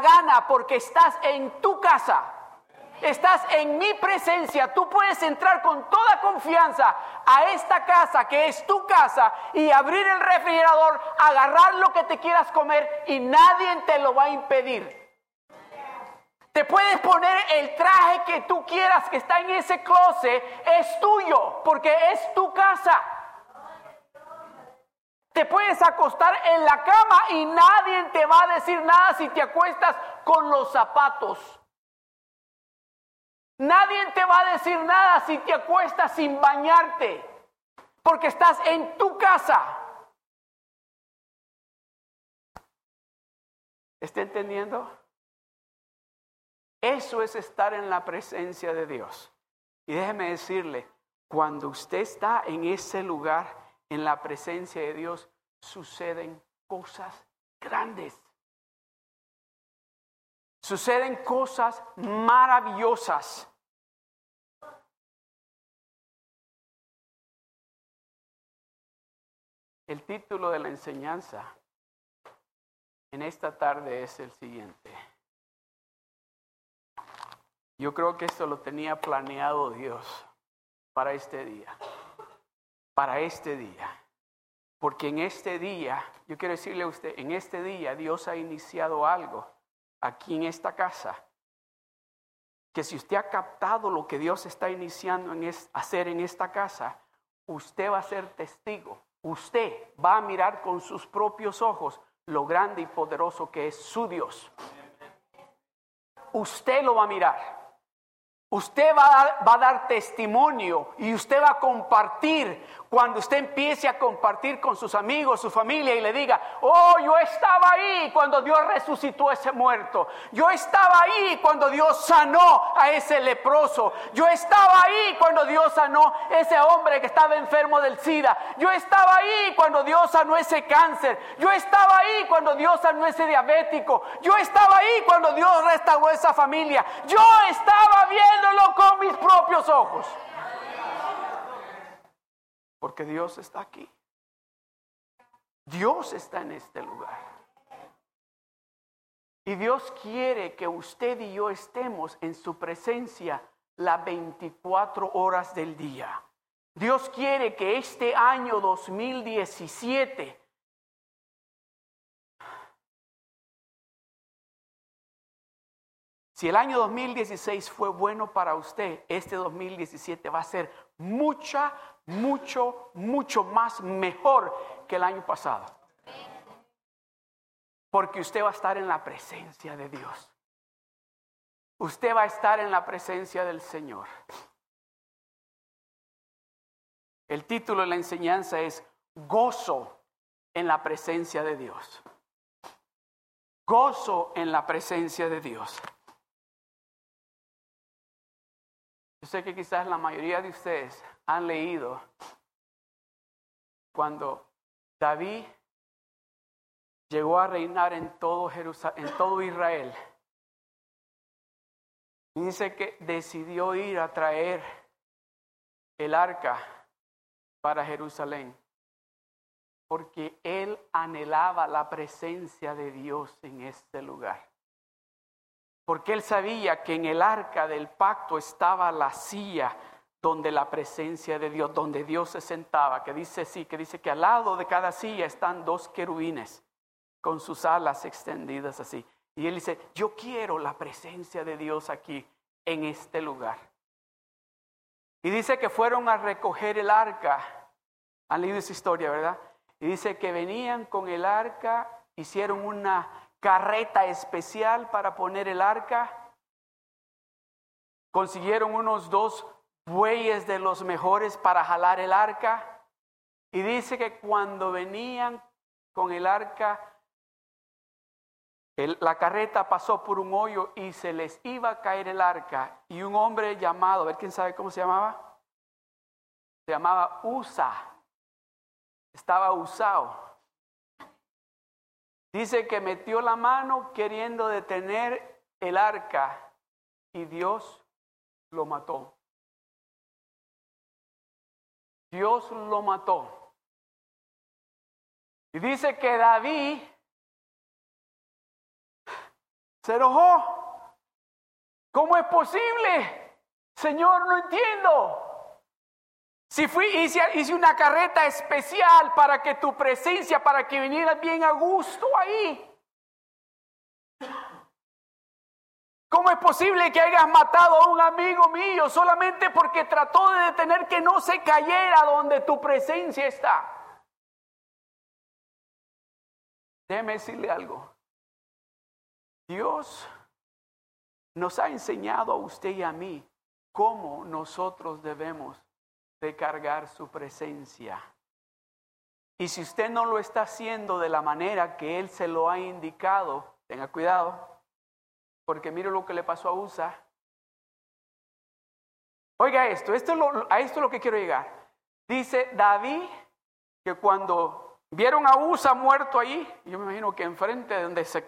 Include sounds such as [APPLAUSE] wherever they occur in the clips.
gana porque estás en tu casa. Estás en mi presencia. Tú puedes entrar con toda confianza a esta casa que es tu casa y abrir el refrigerador, agarrar lo que te quieras comer y nadie te lo va a impedir. Te puedes poner el traje que tú quieras que está en ese closet, es tuyo, porque es tu casa. Puedes acostar en la cama y nadie te va a decir nada si te acuestas con los zapatos. Nadie te va a decir nada si te acuestas sin bañarte, porque estás en tu casa. ¿Está entendiendo? Eso es estar en la presencia de Dios. Y déjeme decirle, cuando usted está en ese lugar, en la presencia de Dios, suceden cosas grandes. Suceden cosas maravillosas. El título de la enseñanza en esta tarde es el siguiente. Yo creo que esto lo tenía planeado Dios para este día. Para este día. Porque en este día, yo quiero decirle a usted, en este día Dios ha iniciado algo aquí en esta casa. Que si usted ha captado lo que Dios está iniciando en hacer en esta casa, usted va a ser testigo usted va a mirar con sus propios ojos lo grande y poderoso que es su Dios. Usted lo va a mirar. Usted va a, va a, dar, testimonio y usted va a compartir cuando usted empiece a compartir con sus amigos, su familia y le diga, oh, yo estaba ahí cuando Dios resucitó a ese muerto. Yo estaba ahí cuando Dios sanó a ese leproso. Yo estaba ahí cuando Dios sanó a ese hombre que estaba enfermo del SIDA. Yo estaba ahí cuando Dios sanó ese cáncer. Yo estaba ahí cuando Dios sanó ese diabético. Yo estaba ahí cuando Dios restauró esa familia. Yo estaba viéndolo con mis propios ojos. Porque Dios está aquí. Dios está en este lugar. Y Dios quiere que usted y yo estemos en su presencia las 24 horas del día. Dios quiere que este año 2017 Si el año 2016 fue bueno para usted, este 2017 va a ser mucha, mucho, mucho más mejor que el año pasado. Porque usted va a estar en la presencia de Dios. Usted va a estar en la presencia del Señor. El título de la enseñanza es Gozo en la presencia de Dios. Gozo en la presencia de Dios. Yo sé que quizás la mayoría de ustedes han leído cuando David llegó a reinar en todo, en todo Israel. dice que decidió ir a traer el arca para Jerusalén, porque él anhelaba la presencia de Dios en este lugar porque él sabía que en el arca del pacto estaba la silla donde la presencia de Dios, donde Dios se sentaba, que dice sí, que dice que al lado de cada silla están dos querubines con sus alas extendidas así. Y él dice, yo quiero la presencia de Dios aquí, en este lugar. Y dice que fueron a recoger el arca. Han leído esa historia, ¿verdad? Y dice que venían con el arca, hicieron una carreta especial para poner el arca. Consiguieron unos dos bueyes de los mejores para jalar el arca. Y dice que cuando venían con el arca, la carreta pasó por un hoyo y se les iba a caer el arca. Y un hombre llamado, a ver quién sabe cómo se llamaba, se llamaba Usa, estaba usado Dice que metió la mano queriendo detener el arca y Dios lo mató. Dios lo mató. Y dice que David se enojó. ¿Cómo es posible? Señor, no entiendo. Si fui, hice, hice una carreta especial para que tu presencia, para que vinieras bien a gusto ahí. ¿Cómo es posible que hayas matado a un amigo mío solamente porque trató de detener que no se cayera donde tu presencia está? Déjeme decirle algo. Dios nos ha enseñado a usted y a mí cómo nosotros debemos de cargar su presencia. Y si usted no lo está haciendo de la manera que Él se lo ha indicado, tenga cuidado, porque mire lo que le pasó a USA. Oiga esto, esto a esto es lo que quiero llegar. Dice David que cuando vieron a USA muerto ahí, yo me imagino que enfrente de donde se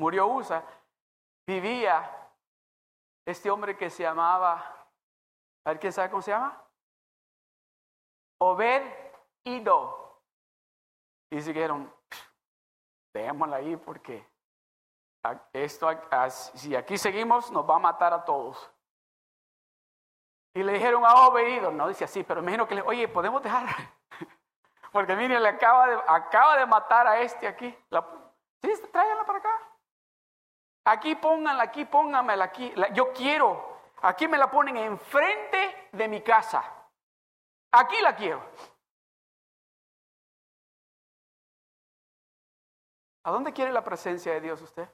murió USA, vivía este hombre que se llamaba, a ver quién sabe cómo se llama, Obed Ido. Y dijeron, démosla ahí porque esto, si aquí seguimos, nos va a matar a todos. Y le dijeron a Obedido, no dice así, pero imagino que le, oye, podemos dejar, [LAUGHS] porque mire, le acaba de, acaba de matar a este aquí. La, sí, tráiganla para acá. Aquí pónganla, aquí pónganmela aquí. yo quiero, aquí me la ponen enfrente de mi casa. Aquí la quiero. ¿A dónde quiere la presencia de Dios usted?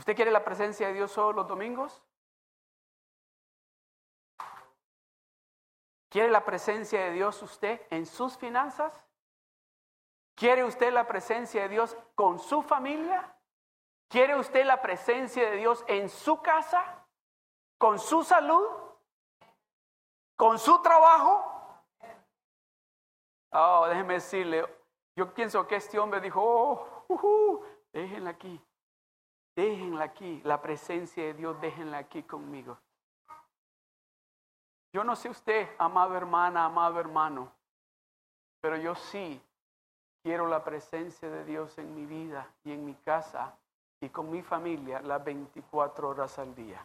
¿Usted quiere la presencia de Dios solo los domingos? ¿Quiere la presencia de Dios usted en sus finanzas? ¿Quiere usted la presencia de Dios con su familia? ¿Quiere usted la presencia de Dios en su casa? ¿Con su salud? ¿Con su trabajo? Oh, déjeme decirle, yo pienso que este hombre dijo, oh, uh, déjenla aquí. Déjenla aquí, la presencia de Dios, déjenla aquí conmigo. Yo no sé usted, amado hermana, amado hermano, pero yo sí quiero la presencia de Dios en mi vida y en mi casa y con mi familia las 24 horas al día.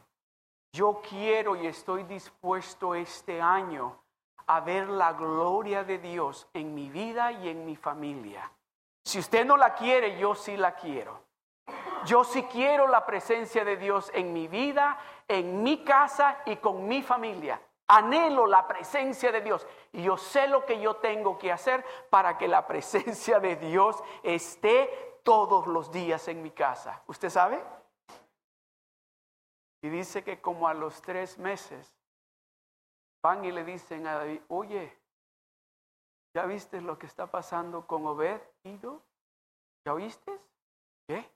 Yo quiero y estoy dispuesto este año a ver la gloria de Dios en mi vida y en mi familia. Si usted no la quiere, yo sí la quiero. Yo sí quiero la presencia de Dios en mi vida, en mi casa y con mi familia. Anhelo la presencia de Dios y yo sé lo que yo tengo que hacer para que la presencia de Dios esté todos los días en mi casa. ¿Usted sabe? Y dice que como a los tres meses van y le dicen a David, oye, ¿ya viste lo que está pasando con Obed, Ido? ¿Ya oíste? ¿Qué?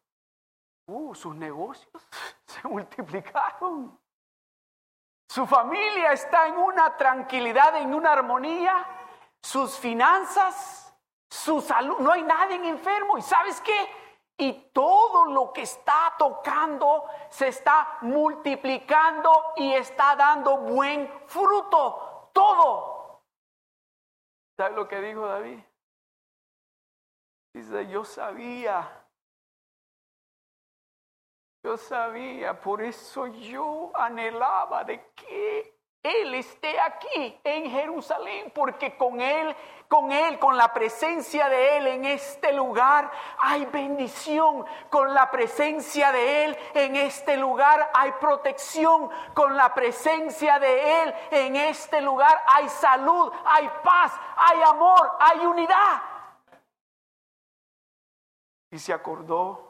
Uh, sus negocios [LAUGHS] se multiplicaron. Su familia está en una tranquilidad, en una armonía. Sus finanzas, su salud, no hay nadie enfermo. ¿Y sabes qué? Y todo lo que está tocando se está multiplicando y está dando buen fruto. Todo. ¿Sabes lo que dijo David? Dice, yo sabía yo sabía, por eso yo anhelaba de que Él esté aquí en Jerusalén, porque con Él, con Él, con la presencia de Él en este lugar hay bendición, con la presencia de Él en este lugar hay protección, con la presencia de Él en este lugar hay salud, hay paz, hay amor, hay unidad. Y se acordó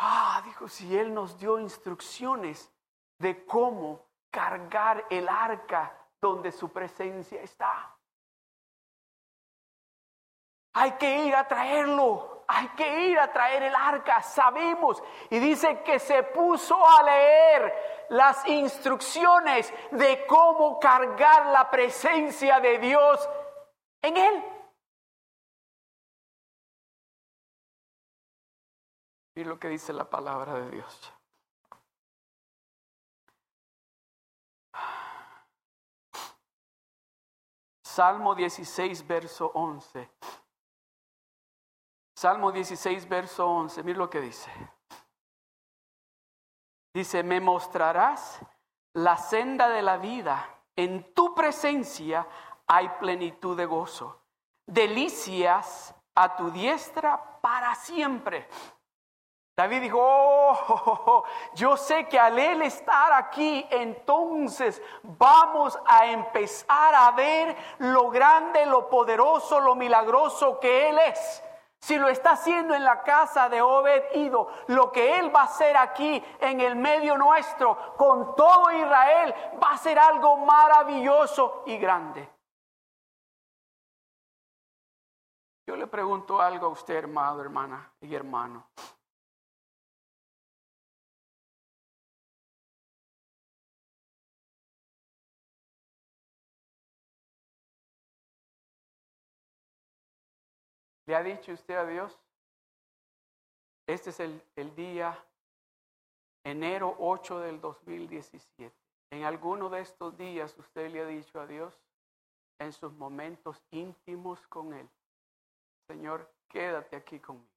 Ah, dijo, si Él nos dio instrucciones de cómo cargar el arca donde su presencia está. Hay que ir a traerlo, hay que ir a traer el arca, sabemos. Y dice que se puso a leer las instrucciones de cómo cargar la presencia de Dios en él. Y lo que dice la palabra de Dios. Salmo 16, verso 11. Salmo 16, verso 11. Mira lo que dice. Dice, me mostrarás la senda de la vida. En tu presencia hay plenitud de gozo. Delicias a tu diestra para siempre. David dijo, oh, [LAUGHS] yo sé que al él estar aquí, entonces vamos a empezar a ver lo grande, lo poderoso, lo milagroso que él es. Si lo está haciendo en la casa de Obed Ido, lo que él va a hacer aquí en el medio nuestro, con todo Israel, va a ser algo maravilloso y grande. Yo le pregunto algo a usted, hermano, hermana y hermano. ¿Le ha dicho usted a Dios? Este es el, el día enero 8 del 2017. En alguno de estos días usted le ha dicho a Dios en sus momentos íntimos con Él, Señor, quédate aquí conmigo.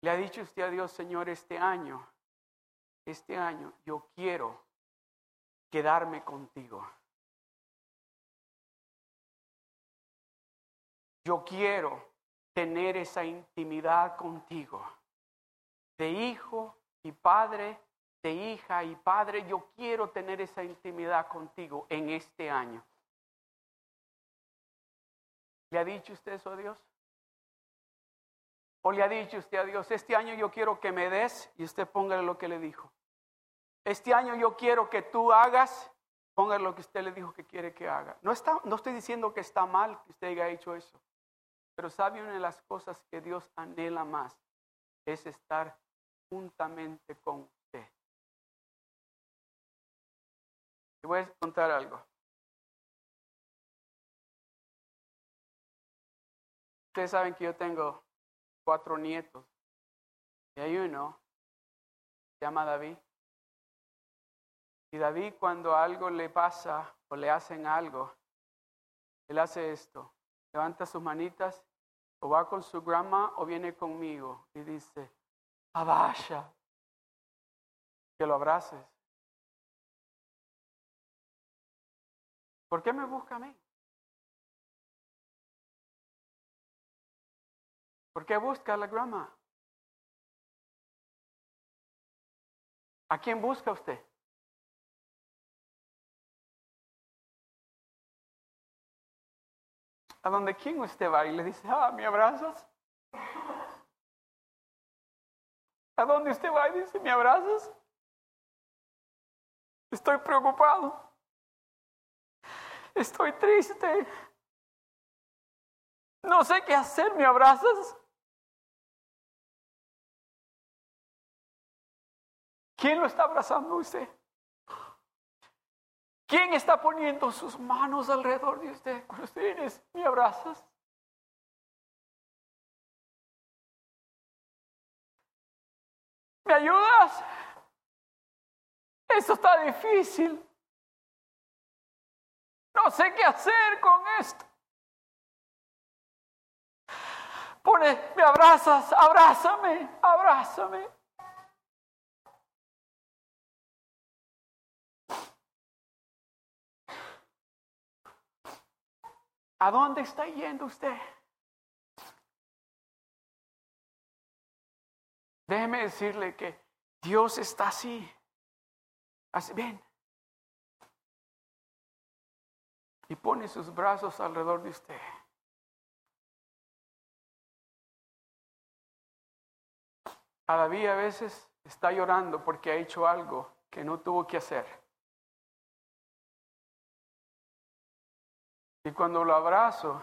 Le ha dicho usted a Dios, Señor, este año, este año yo quiero quedarme contigo. Yo quiero tener esa intimidad contigo. De hijo y padre, de hija y padre, yo quiero tener esa intimidad contigo en este año. ¿Le ha dicho usted eso a Dios? ¿O le ha dicho usted a Dios, este año yo quiero que me des y usted póngale lo que le dijo? Este año yo quiero que tú hagas, póngale lo que usted le dijo que quiere que haga. No, está, no estoy diciendo que está mal que usted haya hecho eso. Pero sabe una de las cosas que Dios anhela más es estar juntamente con usted. Te voy a contar algo. Ustedes saben que yo tengo cuatro nietos y hay uno, se llama David. Y David cuando algo le pasa o le hacen algo, él hace esto, levanta sus manitas o va con su grandma o viene conmigo y dice, abasha, que lo abraces. ¿Por qué me busca a mí? ¿Por qué busca a la grandma? ¿A quién busca usted? A donde quién usted va y le dice, ah, ¿me abrazas? ¿A dónde usted va y dice, ¿me abrazas? Estoy preocupado. Estoy triste. No sé qué hacer, ¿me abrazas? ¿Quién lo está abrazando usted? ¿Quién está poniendo sus manos alrededor de usted cuando ustedes me abrazas? ¿Me ayudas? Esto está difícil. No sé qué hacer con esto. Pone, me abrazas, abrázame, abrázame. ¿A dónde está yendo usted? Déjeme decirle que Dios está así. Así, ven. Y pone sus brazos alrededor de usted. Todavía a veces está llorando porque ha hecho algo que no tuvo que hacer. Y cuando lo abrazo,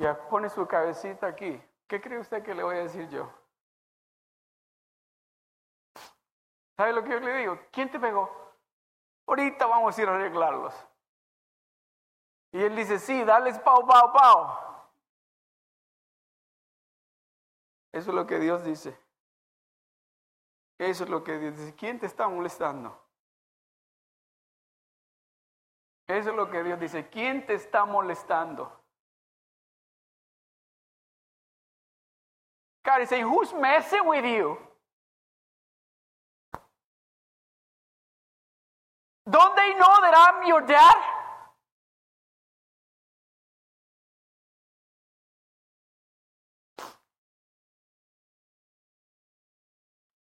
ya pone su cabecita aquí, ¿qué cree usted que le voy a decir yo? ¿Sabe lo que yo le digo? ¿Quién te pegó? Ahorita vamos a ir a arreglarlos. Y él dice, sí, dale pau, pau, pau. Eso es lo que Dios dice. Eso es lo que Dios dice. ¿Quién te está molestando? Eso es lo que Dios dice. ¿Quién te está molestando? God is saying, who's messing with you? Don't they know that I'm your dad?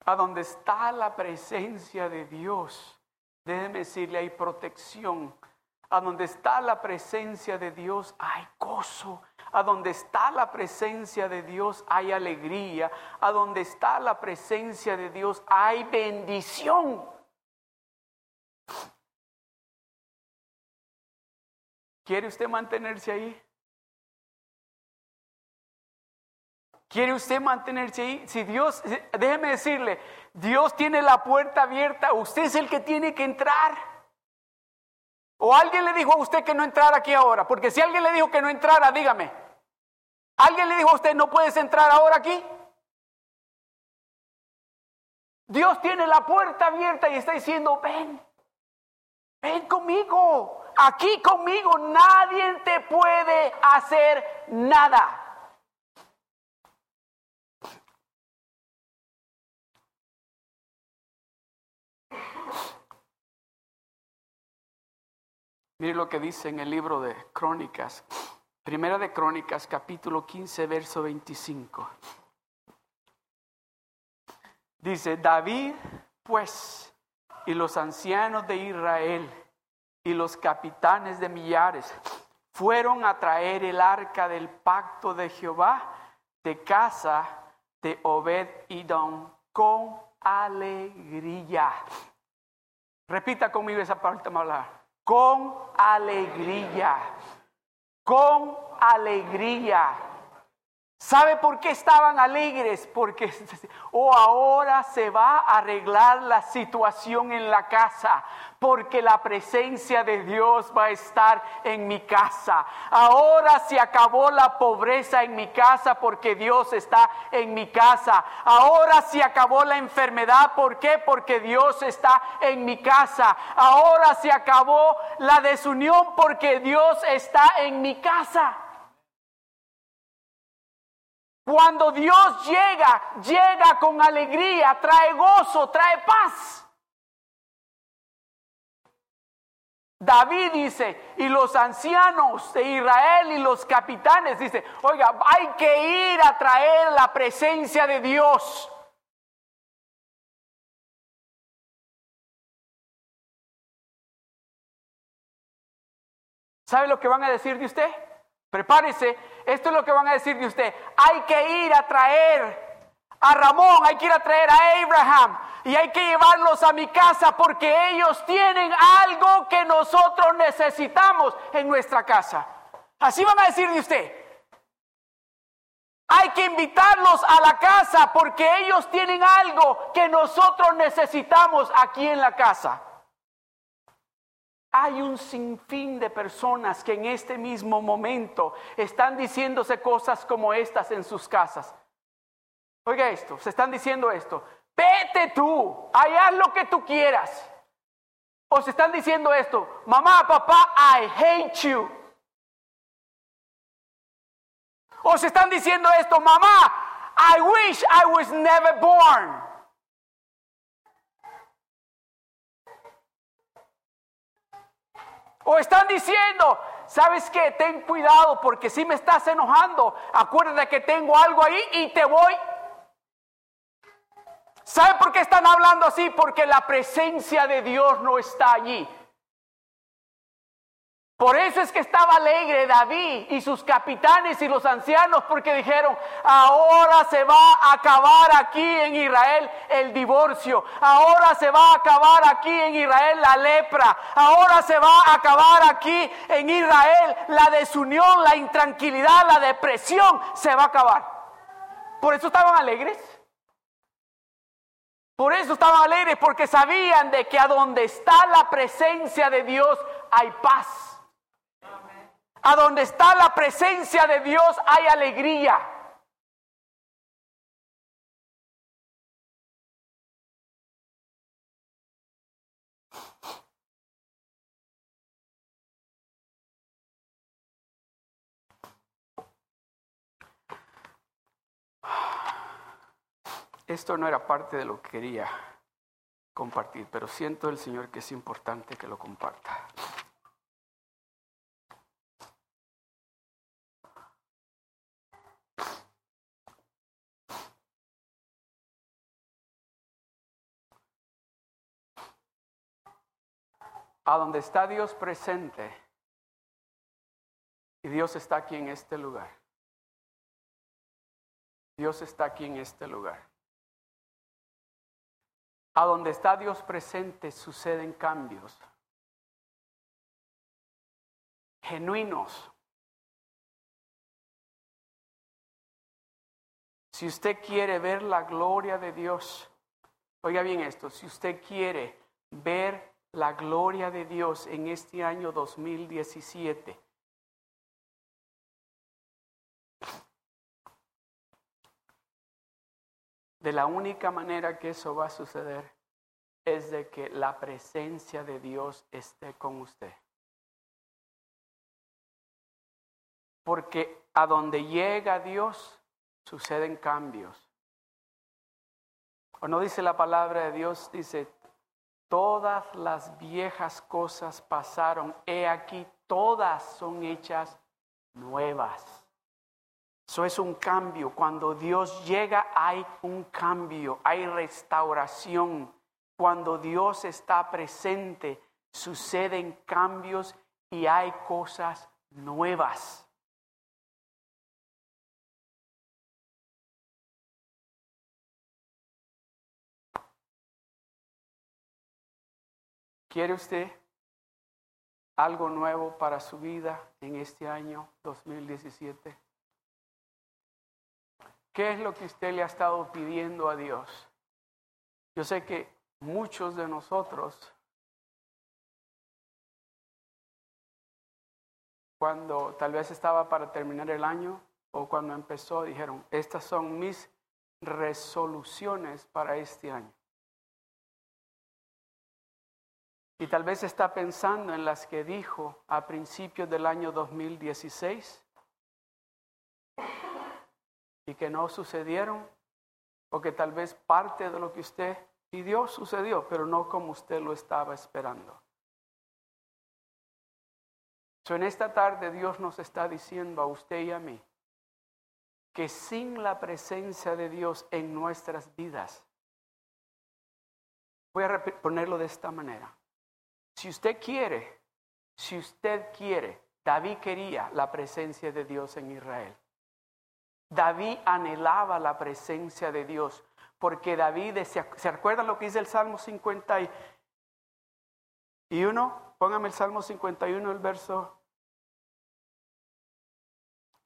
A donde está la presencia de Dios, déjeme decirle, hay protección. A donde está la presencia de Dios, hay gozo. A donde está la presencia de Dios, hay alegría. A donde está la presencia de Dios, hay bendición. ¿Quiere usted mantenerse ahí? ¿Quiere usted mantenerse ahí? Si Dios, déjeme decirle, Dios tiene la puerta abierta, usted es el que tiene que entrar. O alguien le dijo a usted que no entrara aquí ahora, porque si alguien le dijo que no entrara, dígame. ¿Alguien le dijo a usted no puedes entrar ahora aquí? Dios tiene la puerta abierta y está diciendo, ven, ven conmigo, aquí conmigo, nadie te puede hacer nada. Mire lo que dice en el libro de Crónicas, Primera de Crónicas, capítulo 15, verso 25. Dice, David, pues, y los ancianos de Israel y los capitanes de millares fueron a traer el arca del pacto de Jehová de casa de Obed Don con alegría. Repita conmigo esa parte, hablar con alegría, con alegría. ¿Sabe por qué estaban alegres? Porque oh, ahora se va a arreglar la situación en la casa, porque la presencia de Dios va a estar en mi casa. Ahora se acabó la pobreza en mi casa porque Dios está en mi casa. Ahora se acabó la enfermedad, ¿por qué? Porque Dios está en mi casa. Ahora se acabó la desunión porque Dios está en mi casa. Cuando Dios llega, llega con alegría, trae gozo, trae paz. David dice, y los ancianos de Israel y los capitanes, dice, oiga, hay que ir a traer la presencia de Dios. ¿Sabe lo que van a decir de usted? Prepárese, esto es lo que van a decir de usted. Hay que ir a traer a Ramón, hay que ir a traer a Abraham y hay que llevarlos a mi casa porque ellos tienen algo que nosotros necesitamos en nuestra casa. Así van a decir de usted. Hay que invitarlos a la casa porque ellos tienen algo que nosotros necesitamos aquí en la casa. Hay un sinfín de personas que en este mismo momento están diciéndose cosas como estas en sus casas. Oiga esto, se están diciendo esto. Vete tú, haz lo que tú quieras. O se están diciendo esto, mamá, papá, I hate you. O se están diciendo esto, mamá, I wish I was never born. Están diciendo, ¿sabes qué? Ten cuidado porque si me estás enojando, acuérdate que tengo algo ahí y te voy. ¿Sabe por qué están hablando así? Porque la presencia de Dios no está allí. Por eso es que estaba alegre David y sus capitanes y los ancianos porque dijeron, ahora se va a acabar aquí en Israel el divorcio, ahora se va a acabar aquí en Israel la lepra, ahora se va a acabar aquí en Israel la desunión, la intranquilidad, la depresión, se va a acabar. Por eso estaban alegres. Por eso estaban alegres porque sabían de que a donde está la presencia de Dios hay paz. A donde está la presencia de Dios hay alegría. Esto no era parte de lo que quería compartir, pero siento el Señor que es importante que lo comparta. A donde está Dios presente, y Dios está aquí en este lugar. Dios está aquí en este lugar. A donde está Dios presente suceden cambios genuinos. Si usted quiere ver la gloria de Dios, oiga bien esto, si usted quiere ver la gloria de Dios en este año 2017, De la única manera que eso va a suceder es de que la presencia de Dios esté con usted. Porque a donde llega Dios suceden cambios. O no dice la palabra de Dios, dice, todas las viejas cosas pasaron, he aquí, todas son hechas nuevas. Eso es un cambio. Cuando Dios llega hay un cambio, hay restauración. Cuando Dios está presente, suceden cambios y hay cosas nuevas. ¿Quiere usted algo nuevo para su vida en este año 2017? ¿Qué es lo que usted le ha estado pidiendo a Dios? Yo sé que muchos de nosotros, cuando tal vez estaba para terminar el año o cuando empezó, dijeron, estas son mis resoluciones para este año. Y tal vez está pensando en las que dijo a principios del año 2016 y que no sucedieron, o que tal vez parte de lo que usted pidió sucedió, pero no como usted lo estaba esperando. So, en esta tarde Dios nos está diciendo a usted y a mí que sin la presencia de Dios en nuestras vidas, voy a ponerlo de esta manera, si usted quiere, si usted quiere, David quería la presencia de Dios en Israel. David anhelaba la presencia de Dios, porque David, ¿se acuerdan lo que dice el Salmo 51? Póngame el Salmo 51, el verso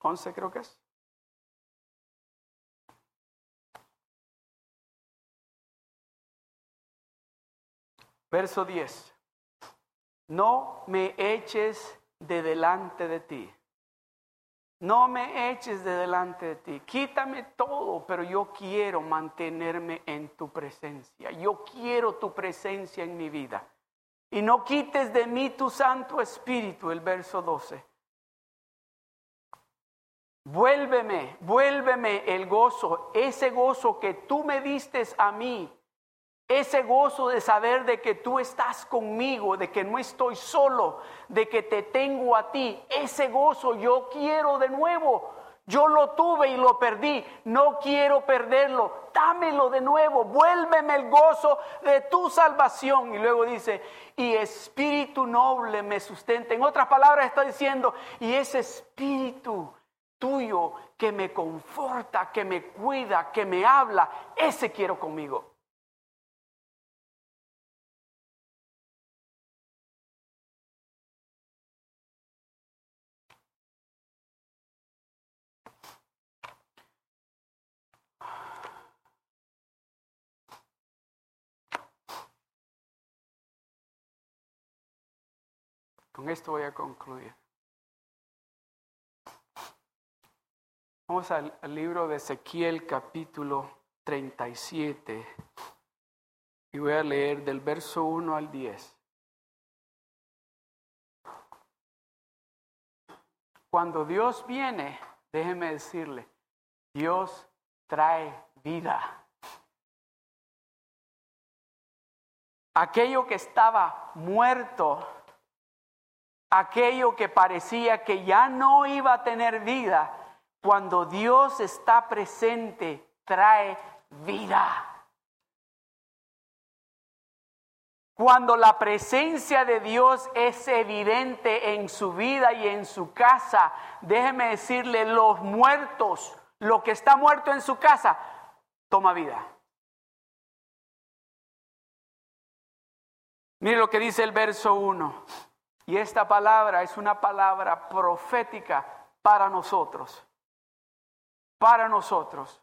11 creo que es. Verso 10. No me eches de delante de ti no me eches de delante de ti, quítame todo, pero yo quiero mantenerme en tu presencia. Yo quiero tu presencia en mi vida. Y no quites de mí tu Santo Espíritu, el verso 12. Vuélveme, vuélveme el gozo, ese gozo que tú me diste a mí ese gozo de saber de que tú estás conmigo, de que no estoy solo, de que te tengo a ti, ese gozo yo quiero de nuevo. Yo lo tuve y lo perdí, no quiero perderlo, dámelo de nuevo, vuélveme el gozo de tu salvación. Y luego dice, y espíritu noble me sustenta. En otras palabras está diciendo, y ese espíritu tuyo que me conforta, que me cuida, que me habla, ese quiero conmigo. Con esto voy a concluir. Vamos al, libro de Ezequiel capítulo 37 y voy a leer del verso 1 al 10. Cuando Dios viene, déjeme decirle, Dios trae vida. aquello que estaba muerto, aquello que parecía que ya no iba a tener vida, cuando Dios está presente, trae vida. Cuando la presencia de Dios es evidente en su vida y en su casa, déjeme decirle, los muertos, lo que está muerto en su casa, toma vida. Mire lo que dice el verso 1. Y esta palabra es una palabra profética para nosotros. Para nosotros.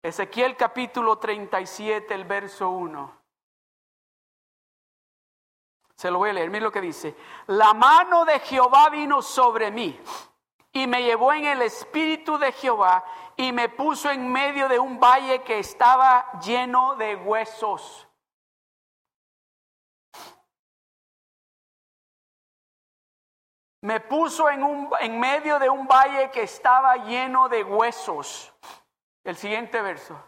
Ezequiel capítulo 37, el verso 1. Se lo voy a leer, mire lo que dice. La mano de Jehová vino sobre mí y me llevó en el espíritu de Jehová y me puso en medio de un valle que estaba lleno de huesos. Me puso en, un, en medio de un valle que estaba lleno de huesos. El siguiente verso.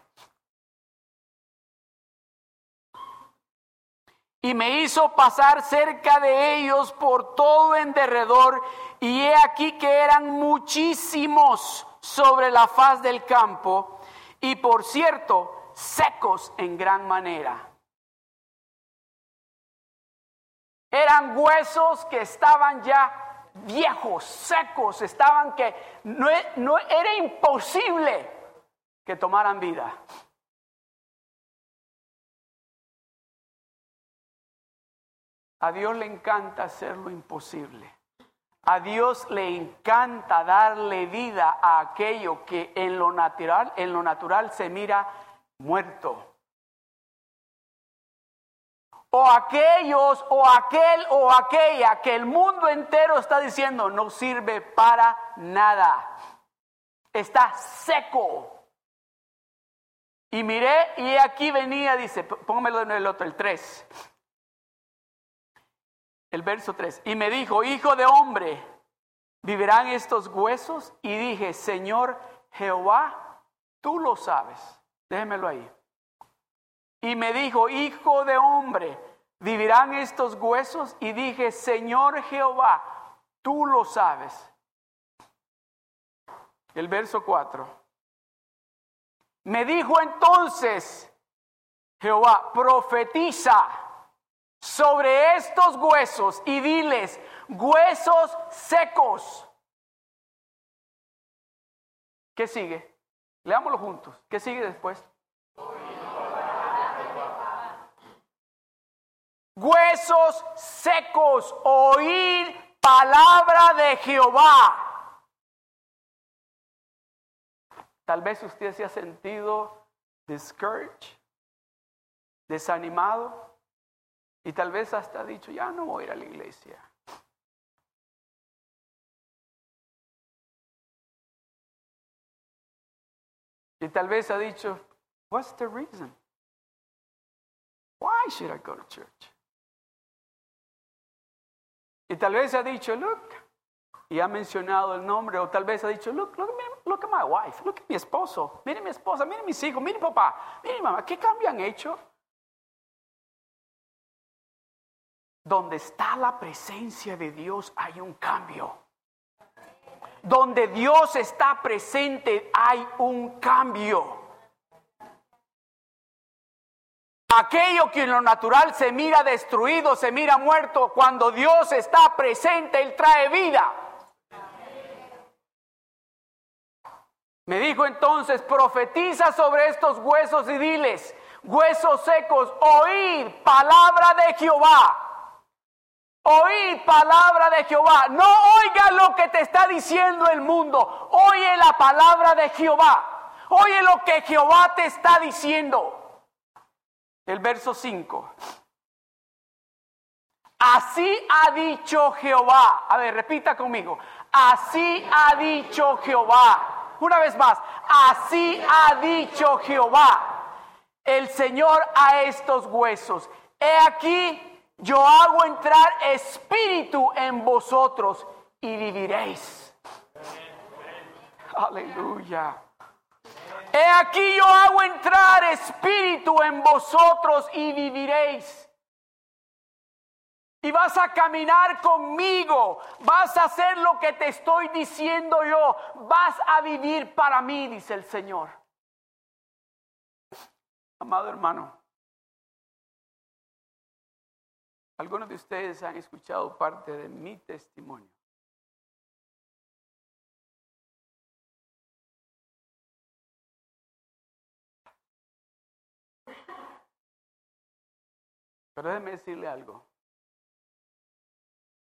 y me hizo pasar cerca de ellos por todo en derredor, y he aquí que eran muchísimos sobre la faz del campo, y por cierto, secos en gran manera. Eran huesos que estaban ya viejos, secos, estaban que no, no era imposible que tomaran vida. A Dios le encanta hacer lo imposible. A Dios le encanta darle vida a aquello que en lo natural, en lo natural se mira muerto. O aquellos o aquel o aquella que el mundo entero está diciendo no sirve para nada. Está seco. Y miré y aquí venía, dice, póngamelo en el otro, el 3 el verso 3. Y me dijo, hijo de hombre, ¿vivirán estos huesos? Y dije, Señor Jehová, tú lo sabes. Déjemelo ahí. Y me dijo, hijo de hombre, ¿vivirán estos huesos? Y dije, Señor Jehová, tú lo sabes. El verso 4. Me dijo entonces, Jehová, profetiza sobre estos huesos y diles, huesos secos. ¿Qué sigue? Leámoslo juntos. ¿Qué sigue después? Huesos secos, oír palabra de Jehová. Tal vez usted se ha sentido discouraged, desanimado. Y tal vez hasta ha dicho, ya no voy a ir a la iglesia. Y tal vez ha dicho, what's the reason? Why should I go to church? Y tal vez ha dicho, look, y ha mencionado el nombre, o tal vez ha dicho, look, look, look at my wife, look at mi esposo, mire mi esposa, mire mis hijos, mire mi papá, mire mi mamá, ¿qué cambio han hecho? Donde está la presencia de Dios hay un cambio. Donde Dios está presente hay un cambio. Aquello que en lo natural se mira destruido, se mira muerto, cuando Dios está presente, Él trae vida. Me dijo entonces, profetiza sobre estos huesos y diles, huesos secos, oíd palabra de Jehová. Oí palabra de Jehová. No oiga lo que te está diciendo el mundo. Oye la palabra de Jehová. Oye lo que Jehová te está diciendo. El verso 5. Así ha dicho Jehová. A ver, repita conmigo. Así ha dicho Jehová. Una vez más. Así ha dicho Jehová. El Señor a estos huesos. He aquí yo hago entrar espíritu en vosotros y viviréis. Aleluya. He aquí yo hago entrar espíritu en vosotros y viviréis. Y vas a caminar conmigo, vas a hacer lo que te estoy diciendo yo, vas a vivir para mí, dice el Señor. Amado hermano, algunos de ustedes han escuchado parte de mi testimonio. Pero déjeme decirle algo.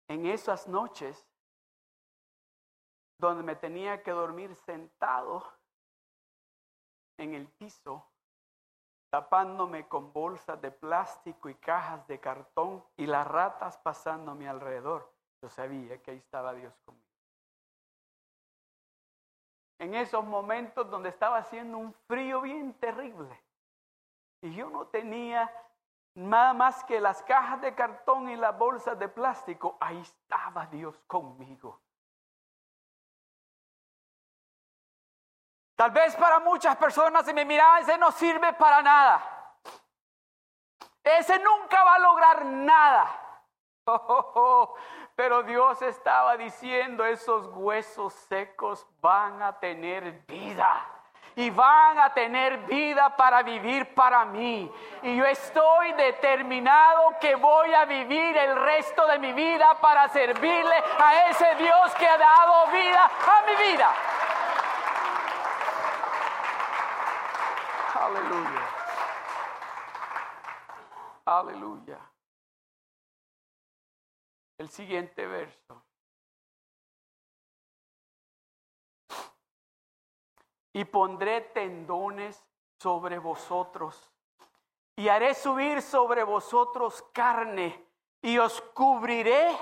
En esas noches donde me tenía que dormir sentado en el piso, tapándome con bolsas de plástico y cajas de cartón y las ratas pasando mi alrededor, yo sabía que ahí estaba Dios conmigo. En esos momentos donde estaba haciendo un frío bien terrible y yo no tenía nada más que las cajas de cartón y las bolsas de plástico, ahí estaba Dios conmigo. Tal vez para muchas personas se me miraban, ese no sirve para nada. Ese nunca va a lograr nada. [LAUGHS] Pero Dios estaba diciendo, esos huesos secos van a tener vida y van a tener vida para vivir para mí. Y yo estoy determinado que voy a vivir el resto de mi vida para servirle a ese Dios que ha dado vida a mi vida. Aleluya. Aleluya. El siguiente verso. Y pondré tendones sobre vosotros y haré subir sobre vosotros carne y os cubriré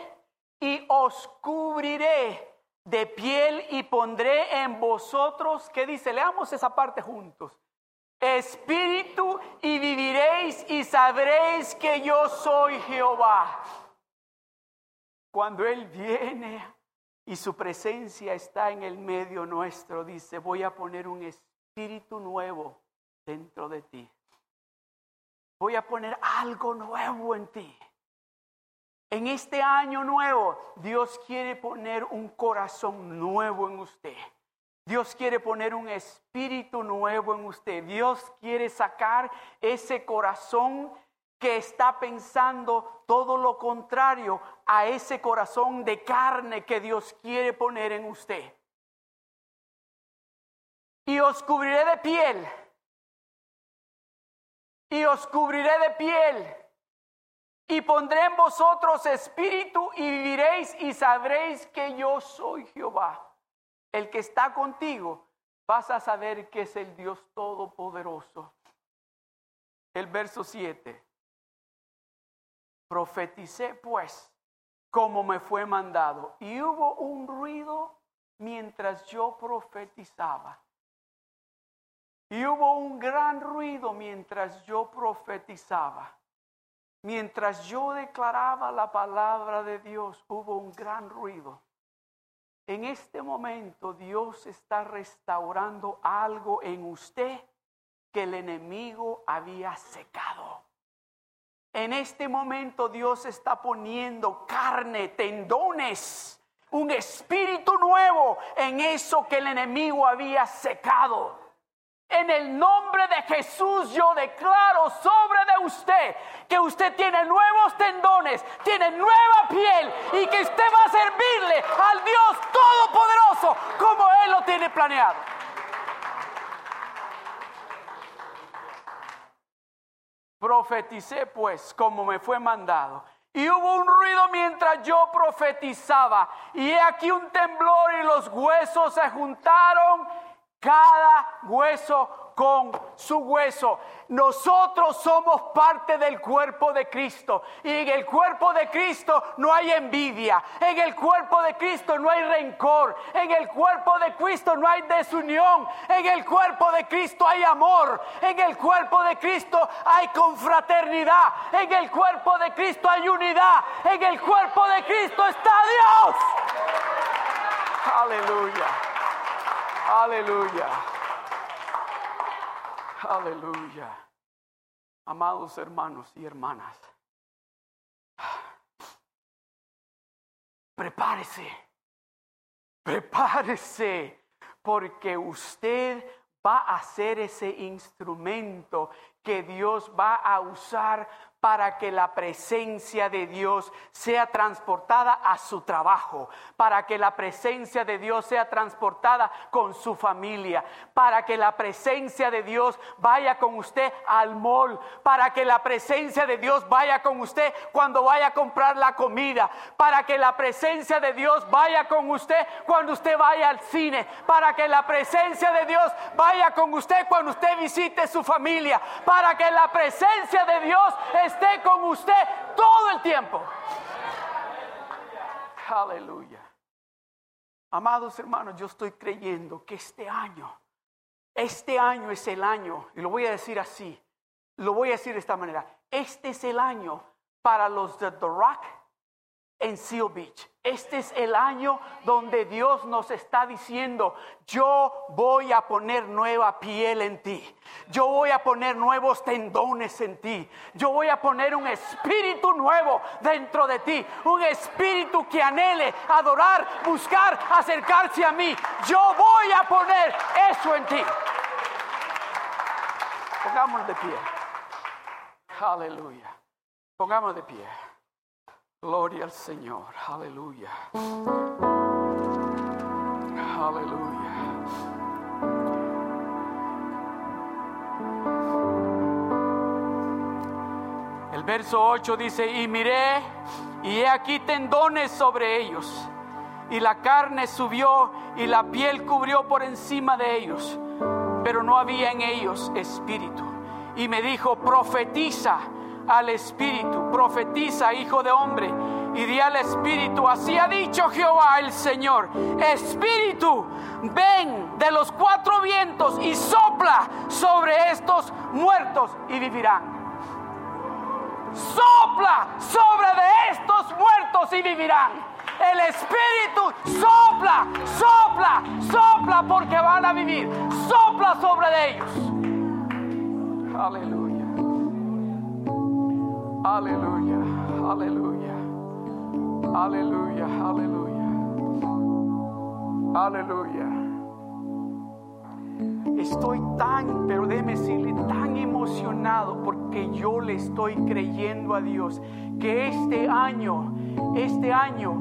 y os cubriré de piel y pondré en vosotros, ¿qué dice? Leamos esa parte juntos. Espíritu y viviréis y sabréis que yo soy Jehová. Cuando Él viene y su presencia está en el medio nuestro, dice, voy a poner un espíritu nuevo dentro de ti. Voy a poner algo nuevo en ti. En este año nuevo, Dios quiere poner un corazón nuevo en usted. Dios quiere poner un espíritu nuevo en usted. Dios quiere sacar ese corazón que está pensando todo lo contrario a ese corazón de carne que Dios quiere poner en usted. Y os cubriré de piel. Y os cubriré de piel. Y pondré en vosotros espíritu y viviréis y sabréis que yo soy Jehová. El que está contigo, vas a saber que es el Dios Todopoderoso. El verso 7. Profeticé pues como me fue mandado. Y hubo un ruido mientras yo profetizaba. Y hubo un gran ruido mientras yo profetizaba. Mientras yo declaraba la palabra de Dios, hubo un gran ruido. En este momento Dios está restaurando algo en usted que el enemigo había secado. En este momento Dios está poniendo carne, tendones, un espíritu nuevo en eso que el enemigo había secado. En el nombre de Jesús yo declaro sobre de usted que usted tiene nuevos tendones, tiene nueva piel y que usted va a servirle al Dios Todopoderoso como Él lo tiene planeado. Profeticé pues como me fue mandado. Y hubo un ruido mientras yo profetizaba. Y he aquí un temblor y los huesos se juntaron, cada hueso con su hueso. Nosotros somos parte del cuerpo de Cristo. Y en el cuerpo de Cristo no hay envidia. En el cuerpo de Cristo no hay rencor. En el cuerpo de Cristo no hay desunión. En el cuerpo de Cristo hay amor. En el cuerpo de Cristo hay confraternidad. En el cuerpo de Cristo hay unidad. En el cuerpo de Cristo está Dios. Aleluya. Aleluya. Aleluya. Amados hermanos y hermanas, prepárese, prepárese, porque usted va a ser ese instrumento que Dios va a usar para que la presencia de Dios sea transportada a su trabajo, para que la presencia de Dios sea transportada con su familia, para que la presencia de Dios vaya con usted al mall, para que la presencia de Dios vaya con usted cuando vaya a comprar la comida, para que la presencia de Dios vaya con usted cuando usted vaya al cine, para que la presencia de Dios vaya con usted cuando usted visite su familia, para que la presencia de Dios con usted todo el tiempo. Aleluya. Amados hermanos, yo estoy creyendo que este año, este año es el año, y lo voy a decir así, lo voy a decir de esta manera, este es el año para los de The Rock en Seal Beach. Este es el año donde Dios nos está diciendo, yo voy a poner nueva piel en ti, yo voy a poner nuevos tendones en ti, yo voy a poner un espíritu nuevo dentro de ti, un espíritu que anhele adorar, buscar, acercarse a mí. Yo voy a poner eso en ti. Pongámonos de pie. Aleluya. Pongamos de pie. Gloria al Señor. Aleluya. Aleluya. El verso 8 dice, y miré, y he aquí tendones sobre ellos, y la carne subió, y la piel cubrió por encima de ellos, pero no había en ellos espíritu. Y me dijo, profetiza al Espíritu, profetiza, hijo de hombre, y di al Espíritu, así ha dicho Jehová el Señor, Espíritu, ven de los cuatro vientos y sopla sobre estos muertos y vivirán. Sopla sobre de estos muertos y vivirán. El Espíritu sopla, sopla, sopla porque van a vivir. Sopla sobre de ellos. Aleluya. Aleluya, aleluya, aleluya, aleluya, aleluya. Estoy tan, pero déjeme decirle, tan emocionado porque yo le estoy creyendo a Dios que este año, este año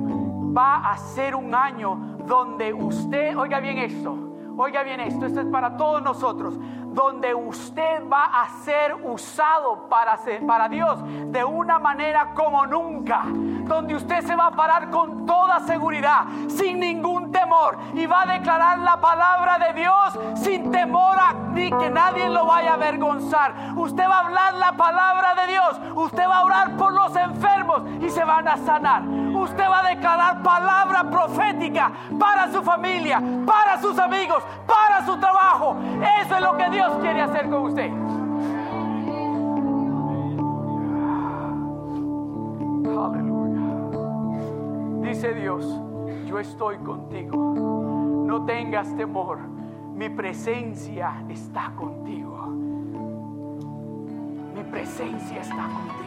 va a ser un año donde usted, oiga bien esto, oiga bien esto, esto es para todos nosotros, donde usted va a ser usado para, para Dios de una manera como nunca, donde usted se va a parar con toda seguridad, sin ningún temor, y va a declarar la palabra de Dios sin temor a ni que nadie lo vaya a avergonzar. Usted va a hablar la palabra de Dios, usted va a orar por los enfermos y se van a sanar. Usted va a declarar palabra profética para su familia, para sus amigos, para su trabajo. Eso es lo que Dios quiere hacer con usted. Aleluya. Dice Dios, yo estoy contigo. No tengas temor. Mi presencia está contigo. Mi presencia está contigo.